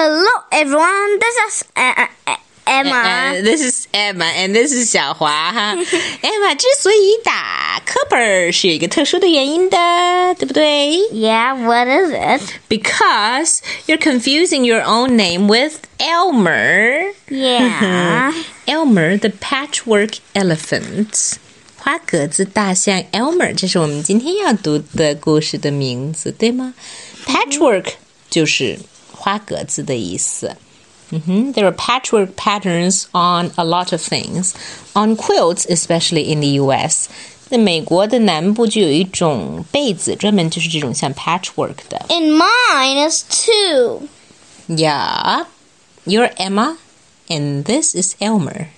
Hello, everyone. This is uh, uh, uh Emma. Uh, uh, this is Emma, and this is 晓华哈。Emma 之所以打课本是有一个特殊的原因的，对不对？Yeah, what is it? Because you're confusing your own name with Elmer. Yeah. Elmer, the patchwork elephant. 花格子大象 Elmer，这是我们今天要读的故事的名字，对吗？Patchwork 就是。Mm -hmm. 花格子的意思。Mm -hmm. There are patchwork patterns on a lot of things, on quilts, especially in the U.S. 那美国的南部就有一种被子，专门就是这种像 patchwork 的。 And mine is two. Yeah, you're Emma, and this is Elmer.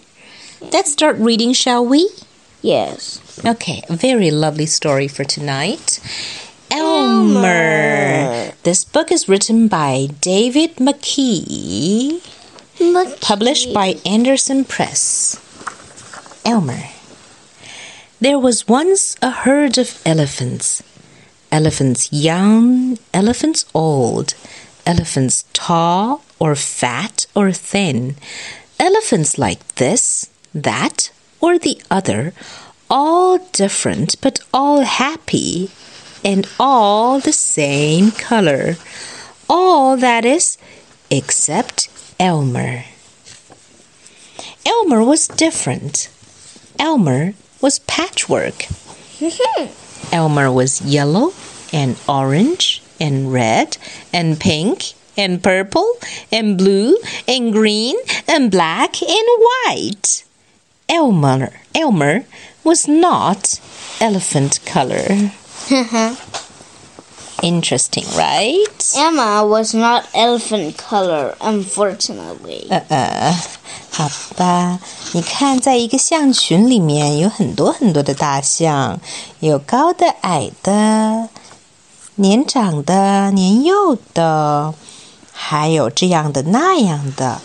Let's start reading, shall we? Yes. Okay, a very lovely story for tonight. Elmer. This book is written by David McKee, Look. published by Andersen Press. Elmer. There was once a herd of elephants. Elephants young, elephants old, elephants tall or fat or thin, elephants like this, that, or the other, all different but all happy, and all the same color. All that is, except Elmer. Elmer was different. Elmer was patchwork. Elmer was yellow and orange and red and pink and purple and blue and green and black and white. Elmer Elmer was not elephant color. Interesting, right? Emma was not elephant color, unfortunately. 呃，好吧，你看，在一个象群里面有很多很多的大象，有高的、矮的，年长的、年幼的，还有这样的那样的，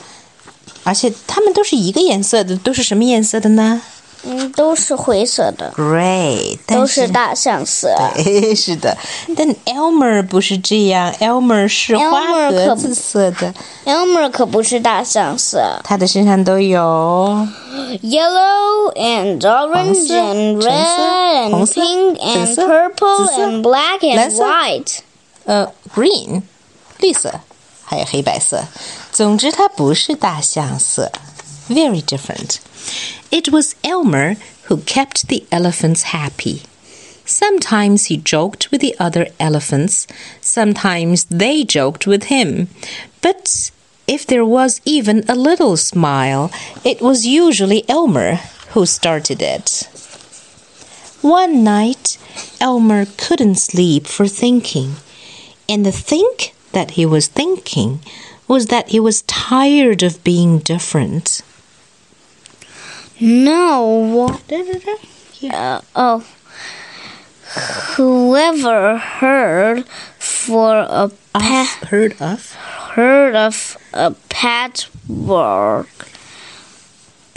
而且它们都是一个颜色的，都是什么颜色的呢 嗯，都是灰色的， ？Gray，但都是大象色。对，是的，但 Elmer 不是这样，Elmer 是花 Elmer 可不格子色的， Elmer 可不是大象色它的身上都有。 ，yellow and orange 色 橙 and 色 red 红 and 色 pink 紫 and 色 purple 紫色 and black 蓝 and 色 white。呃，green，绿色，还有黑白色。总之，它不是大象色，very different. It was Elmer who kept the elephants happy. Sometimes he joked with the other elephants, sometimes they joked with him. But if there was even a little smile, it was usually Elmer who started it. One night, Elmer couldn't sleep for thinking. And the think that he was thinking was that he was tired of being different. No. Uh, oh. Whoever heard for a pa- Heard of? heard of a patchwork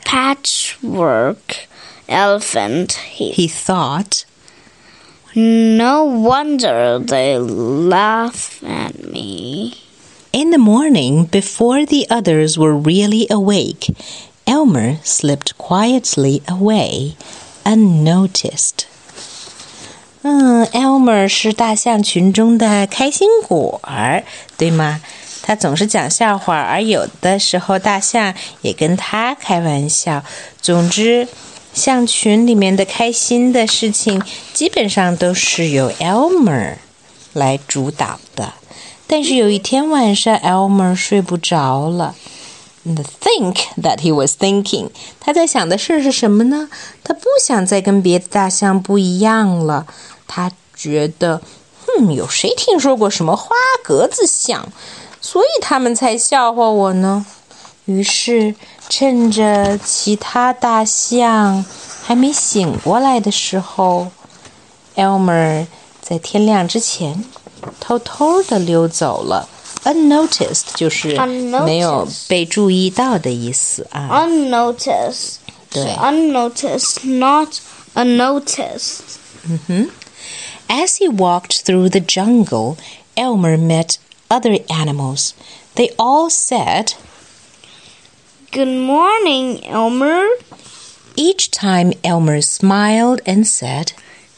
patchwork elephant he, He thought. no wonder they laugh at me In the morning, before the others were really awake, Elmer slipped quietly away, unnoticed. 嗯，Elmer 是大象群中的开心果儿，对吗？他总是讲笑话，而有的时候大象也跟他开玩笑。总之，象群里面的开心的事情，基本上都是由 Elmer 来主导的。但是有一天晚上，Elmer 睡不着了。The think that he was thinking，他在想的事是什么呢？他不想再跟别的大象不一样了。他觉得，嗯，有谁听说过什么花格子象？所以他们才笑话我呢。于是，趁着其他大象还没醒过来的时候，Elmer 在天亮之前偷偷的溜走了。Unnoticed 就是 Unnoticed 没有被注意到的意思啊。 unnoticed 对 unnoticed not unnoticed As he walked through the jungle, Elmer met other animals. they all said, Good morning, Elmer. each time Elmer smiled and said,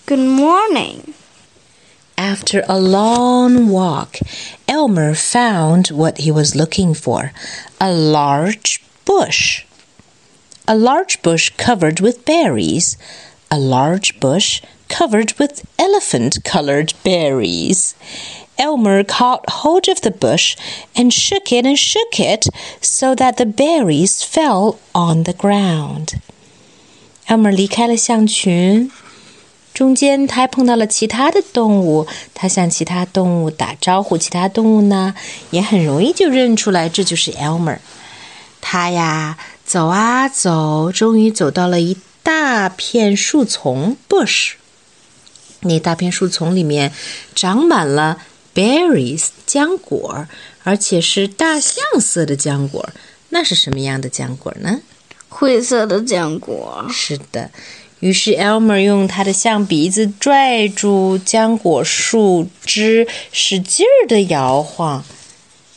Good morning. After a long walk, Elmer found what he was looking for a large bush. A large bush covered with berries. A large bush covered with elephant colored berries. Elmer caught hold of the bush and shook it and shook it so that the berries fell on the ground. Elmer 离开了象群。 中间，他还碰到了其他的动物，他向其他动物打招呼，其他动物呢也很容易就认出来，这就是 Elmer。他呀，走啊走，终于走到了一大片树丛 （bush）。那大片树丛里面长满了 berries 浆果，而且是大象色的浆果。那是什么样的浆果呢？灰色的浆果。是的。于是 Elmer 用他的象鼻子拽住浆果树枝，使劲儿的摇晃。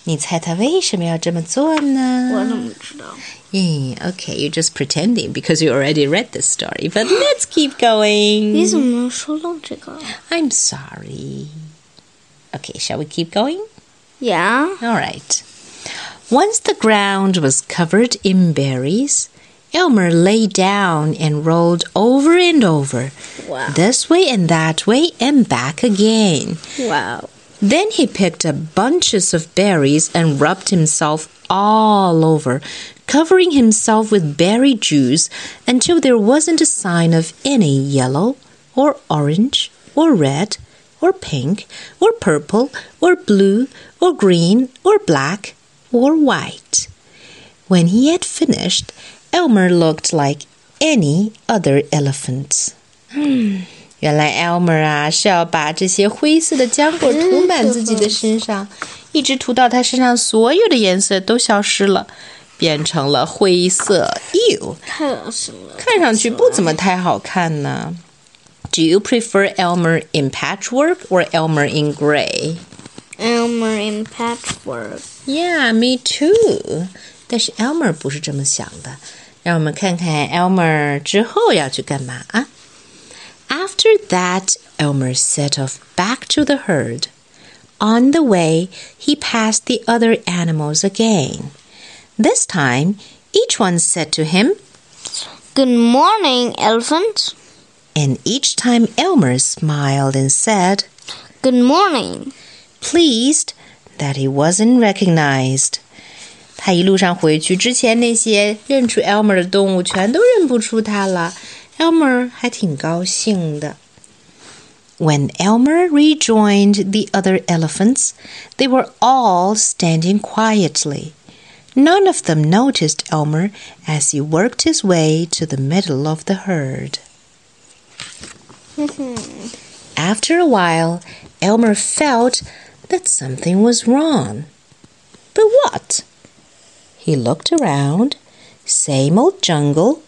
你猜他为什么要这么做呢？我怎么知道？ Yeah, okay, you're just pretending because you already read the story. But let's keep going. 你怎么能说漏这个 I'm sorry. Okay, shall we keep going? ？Yeah. All right. Once the ground was covered in berries, Elmer lay down and rolled over and over, Wow. this way and that way and back again. Wow. Then he picked up bunches of berries and rubbed himself all over, covering himself with berry juice until there wasn't a sign of any yellow or orange or red or pink or purple or blue or green or black or white. When he had finished, Elmer looked like any other elephant. 原来 Elmer 啊是要把这些灰色的浆果涂满自己的身上，一直涂到他身上所有的颜色都消失了，变成了灰色。Ew，太恶心了。看上去不怎么太好看呢。Do you prefer Elmer in patchwork or Elmer in gray? Elmer in patchwork. Yeah, me too. 但是 Elmer 不是这么想的。 让我们看看 Elmer 之后要去干嘛啊？After that, Elmer set off back to the herd. On the way, he passed the other animals again. This time, each one said to him, Good morning, elephant. and each time Elmer smiled and said, Good morning. pleased that he wasn't recognized. 他一路上回去之前，那些认出 Elmer 的动物全都认不出他了。Elmer 还挺高兴的。When Elmer rejoined the other elephants, they were all standing quietly. None of them noticed Elmer as he worked his way to the middle of the herd. After a while, Elmer felt that something was wrong. But what? He looked around. Same old jungle,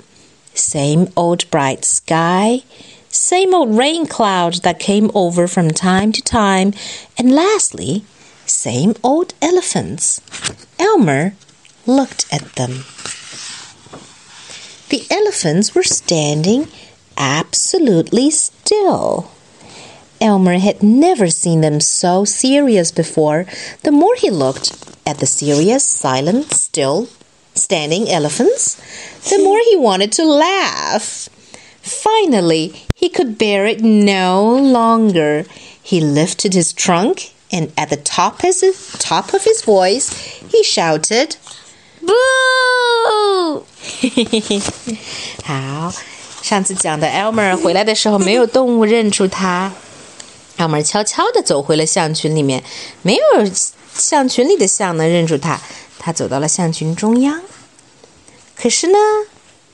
same old bright sky, same old rain clouds that came over from time to time, and lastly, same old elephants. Elmer looked at them. The elephants were standing absolutely still. Elmer had never seen them so serious before. The more he looked at the serious, silent, still, standing elephants, the more he wanted to laugh. Finally, he could bear it no longer. He lifted his trunk and at the top, his, top of his voice, he shouted, Boo! 好，上次讲的 Elmer 回来的时候，没有动物认出他。Elmer 悄悄地走回了象群里面，没有 象群里的象能认出他。他走到了象群中央，可是呢，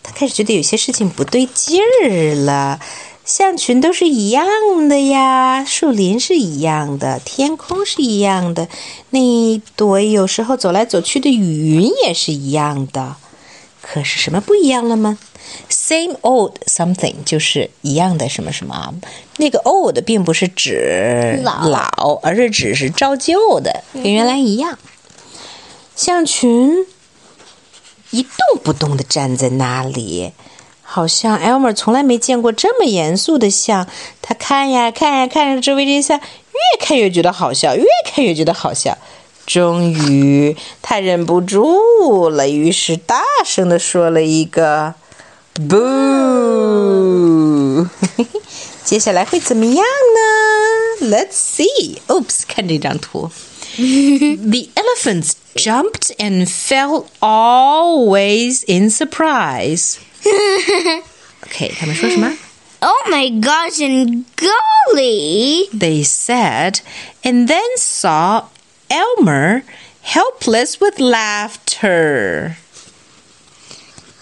他开始觉得有些事情不对劲儿了。象群都是一样的呀，树林是一样的，天空是一样的，那一朵有时候走来走去的云也是一样的。可是什么不一样了吗？Same old something 就是一样的什么什么啊？那个 old 并不是指老老，而是指是照旧的，跟原来一样。象群一动不动的站在那里，好像 Elmer 从来没见过这么严肃的象。他看呀看呀看着周围这些象，越看越觉得好笑，越看越觉得好笑。终于，他忍不住了，于是大声的说了一个 “boo”。接下来会怎么样呢？Let's see. Oops，看这张图。the elephants jumped and fell always in surprise. okay, 他们说什么? Oh my gosh and golly! They said, and then saw Elmer helpless with laughter.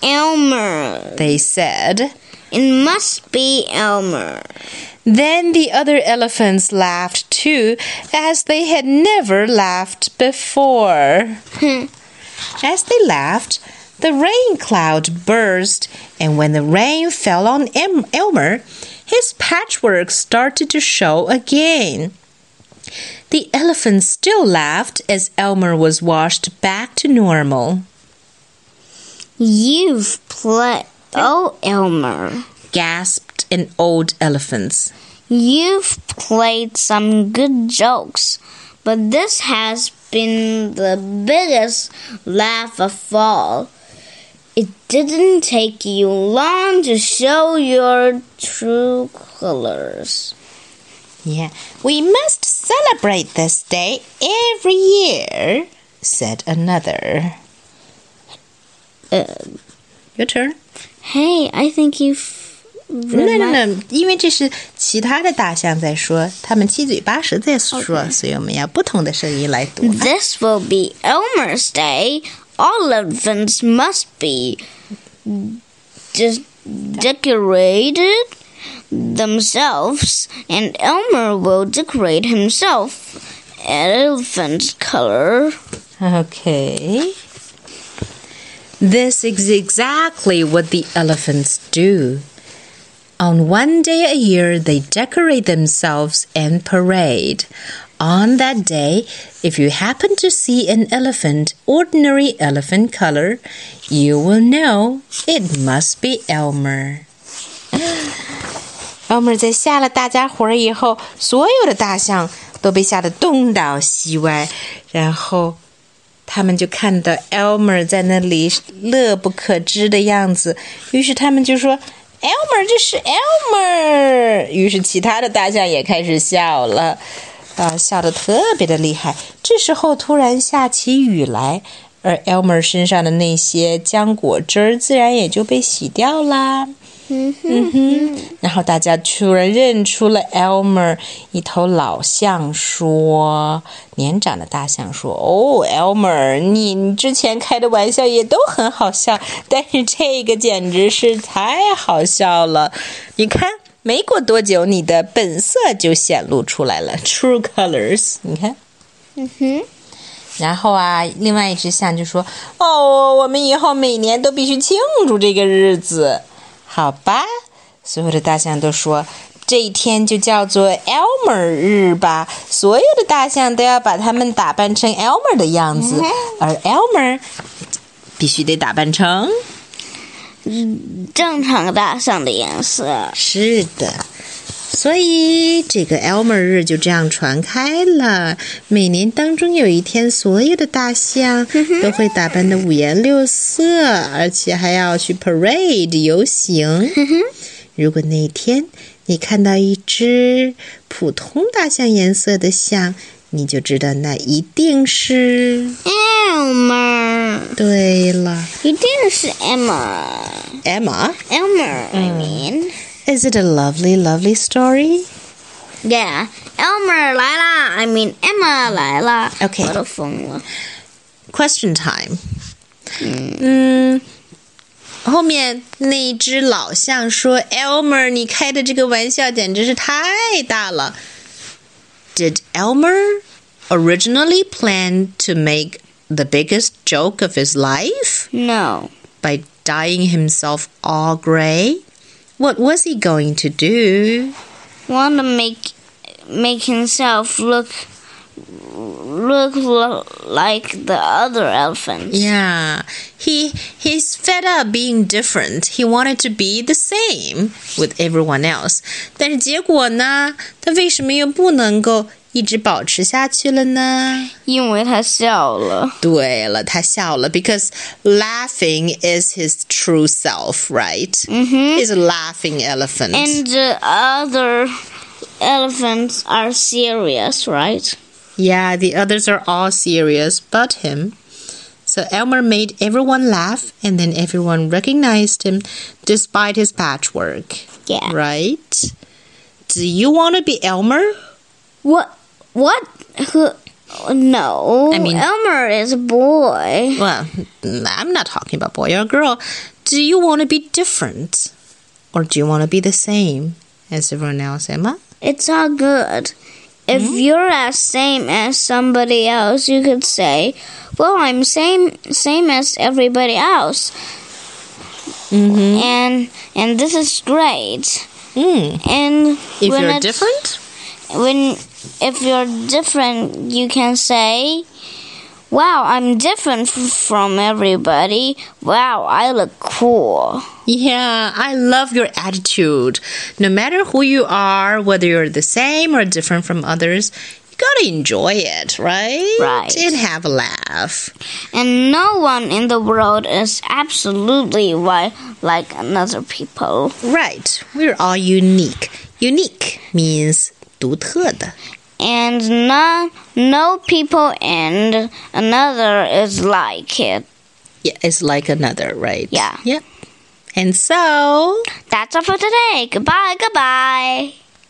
Elmer, They said. it must be Elmer. Then the other elephants laughed too, as they had never laughed before. Hmm. as they laughed, the rain cloud burst, and when the rain fell on em- Elmer, his patchwork started to show again. The elephants still laughed as Elmer was washed back to normal. You've played. Oh, Elmer. Gasped an old elephant. You've played some good jokes, but this has been the biggest laugh of all. It didn't take you long to show your true colors. Yeah, we must celebrate this day every year, said another. Uh, Your turn. hey, I think you've. No, no, no，因为这是其他的大象在说，他们七嘴八舌在说 Okay. 所以我们要不同的声音来读。 This will be Elmer's Day. All elephants must be just decorated themselves, and Elmer will decorate himself. Elephant color. Okay. This is exactly what the elephants do. On one day a year, they decorate themselves and parade. On that day, if you happen to see an elephant, ordinary elephant color, you will know it must be Elmer. Elmer 在吓了大家伙儿以后，所有的大象都被吓得东倒西歪，然后 他们就看到 Elmer 在那里乐不可支的样子，于是他们就说：“Elmer，这是 Elmer。”于是其他的大象也开始笑了，啊，笑得特别的厉害。这时候突然下起雨来，而 Elmer 身上的那些浆果汁儿自然也就被洗掉啦。嗯哼，然后大家突然认出了 Elmer，一头老象说：“年长的大象说，哦，Elmer，你你之前开的玩笑也都很好笑，但是这个简直是太好笑了。你看，没过多久，你的本色就显露出来了，True Colors。你看。”嗯哼。然后啊，另外一只象就说：“哦，我们以后每年都必须庆祝这个日子。”好吧，所有的大象都说这一天就叫做 Elmer 日吧。所有的大象都要把它们打扮成 Elmer 的样子，而 Elmer 必须得打扮成正常大象的颜色。是的。所以这个 Elmer 日就这样传开了。每年当中有一天，所有的大象都会打扮的五颜六色，而且还要去 parade 游行。如果那天你看到一只普通大象颜色的象，你就知道那一定是 Elmer，对了一定是 Emma。，Emma。Elmer, I mean. Is it a lovely, lovely story? Yeah, Elmer 来啦！I mean Emma 来啦 Okay. 我都疯了。 Question time. 嗯，后面那只老象说：“Elmer，你开的这个玩笑简直是太大了。” Did Elmer originally plan to make the biggest joke of his life No, by dyeing himself all gray? What was he going to do? want to make make himself look look lo- like the other elephants. Yeah, he he's fed up being different. He wanted to be the same with everyone else. 但是结果呢？他为什么又不能够 一直保持下去了呢？因为他笑了。对了，他笑了，because laughing is his true self, right? He's a laughing elephant. And the other elephants are serious, right? Yeah, the others are all serious but him. So Elmer made everyone laugh, and then everyone recognized him despite his patchwork. Yeah. Right? Do you want to be Elmer? What? What? Who? No. I mean- Elmer is a boy. Well, I'm not talking about boy or girl. Do you want to be different? Or do you want to be the same as everyone else, Emma? It's all good. If you're as same as somebody else, you could say, "Well, I'm same same as everybody else," Mm-hmm. and and this is great. Mm. And If when you're different? when if you're different, you can say, "Wow, I'm different from everybody. Wow, I look cool." Yeah, I love your attitude. No matter who you are, whether you're the same or different from others, you gotta enjoy it, right? Right. And have a laugh. And no one in the world is absolutely wi- like another people. Right. We're all unique. Unique means 独特的. And no, no people and another is like it. Yeah, it's like another, right? Yeah. Yep. And so, That's all for today. Goodbye, goodbye.